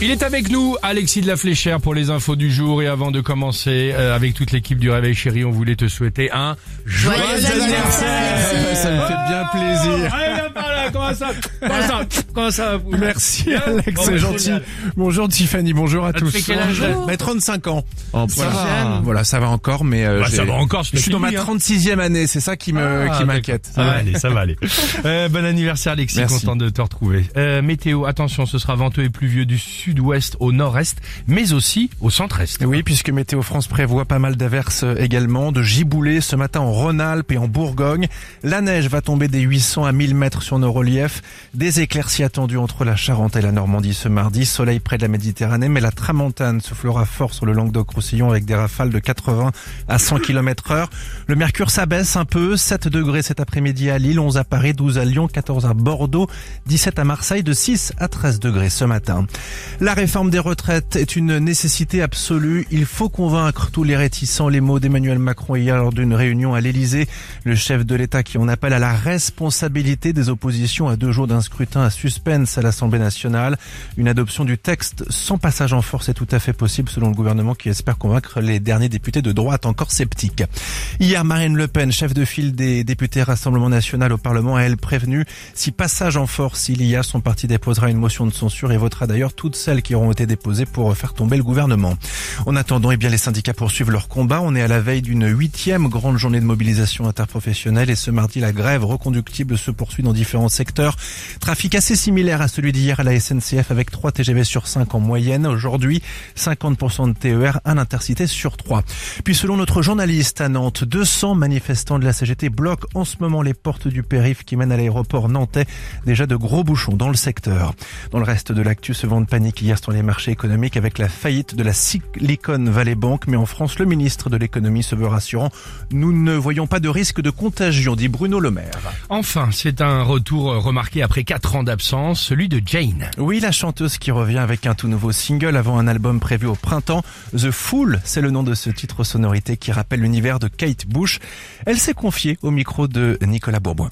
Il est avec nous, Alexis de la Fléchère, pour les infos du jour. Et avant de commencer, euh, avec toute l'équipe du Réveil Chéri, on voulait te souhaiter un joyeux, anniversaire. Ça me fait bien plaisir. Comment ça Comment ça ça Merci Alex, Bon, c'est gentil. génial. Bonjour Tiffany, bonjour à te tous. fait quel âge, là Bah, 35 ans. ça voilà. va. voilà, ça va encore, mais euh, Bah, ça va encore, je suis dans ma fini, hein. 36e année, c'est ça qui me Ah, qui m'inquiète. Ça va aller, ça va aller. Euh, bon anniversaire Alexis, Merci. content de te retrouver. Euh, météo, attention, ce sera venteux et pluvieux du sud-ouest au nord-est, mais aussi au centre-est. Oui, puisque Météo France prévoit pas mal d'averses également, de giboulées ce matin en Rhône-Alpes et en Bourgogne. La neige va tomber des 800 à 1000 mètres sur nos reliefs. Des éclaircies attendues entre la Charente et la Normandie ce mardi. Soleil près de la Méditerranée, mais la tramontane soufflera fort sur le Languedoc-Roussillon avec des rafales de 80 à 100 km heure. Le mercure s'abaisse un peu, 7 degrés cet après-midi à Lille, 11 à Paris, 12 à Lyon, 14 à Bordeaux, 17 à Marseille, de 6 à 13 degrés ce matin. La réforme des retraites est une nécessité absolue. Il faut convaincre tous les réticents. Les mots d'Emmanuel Macron hier lors d'une réunion à l'Elysée. Le chef de l'État qui en appelle à la responsabilité des oppositions à deux jours d'un scrutin à suspense à l'Assemblée nationale. Une adoption du texte sans passage en force est tout à fait possible selon le gouvernement qui espère convaincre les derniers députés de droite encore sceptiques. Hier, Marine Le Pen, chef de file des députés Rassemblement National au Parlement, a elle prévenu si passage en force il y a, son parti déposera une motion de censure et votera d'ailleurs toutes celles qui auront été déposées pour faire tomber le gouvernement. En attendant, eh bien, les syndicats poursuivent leur combat. On est à la veille d'une huitième grande journée de mobilisation interprofessionnelle et ce mardi, la grève reconductible se poursuit dans différents secteurs. Trafic assez similaire à celui d'hier à la SNCF avec 3 TGV sur 5 en moyenne. Aujourd'hui, 50% de TER, un intercité sur 3. Puis selon notre journaliste à Nantes, 200 manifestants de la CGT bloquent en ce moment les portes du périph qui mènent à l'aéroport nantais. Déjà de gros bouchons dans le secteur. Dans le reste de l'actu, ce vent de panique hier sur les marchés économiques avec la faillite de la Silicon Valley Bank. Mais en France, le ministre de l'économie se veut rassurant. Nous ne voyons pas de risque de contagion, dit Bruno Le Maire. Enfin, c'est un retour remarqué après 4 ans d'absence, celui de Jane. Oui, la chanteuse qui revient avec un tout nouveau single avant un album prévu au printemps. The Fool, c'est le nom de ce titre sonorité qui rappelle l'univers de Kate Bush. Elle s'est confiée au micro de Nicolas Bourboin.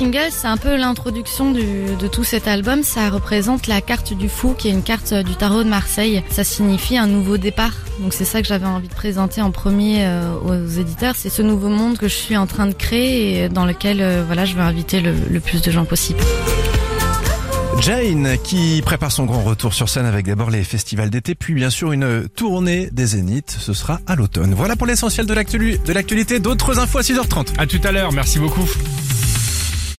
Single, c'est un peu l'introduction du- de tout cet album. Ça représente la carte du fou, qui est une carte du tarot de Marseille. Ça signifie un nouveau départ. Donc c'est ça que j'avais envie de présenter en premier euh, aux éditeurs. C'est ce nouveau monde que je suis en train de créer et dans lequel euh, voilà, je veux inviter le, le plus de gens possible. Jane qui prépare son grand retour sur scène avec d'abord les festivals d'été, puis bien sûr une tournée des Zéniths. Ce sera à l'automne. Voilà pour l'essentiel de l'actu- de l'actualité. D'autres infos à 6h30. À tout à l'heure, merci beaucoup.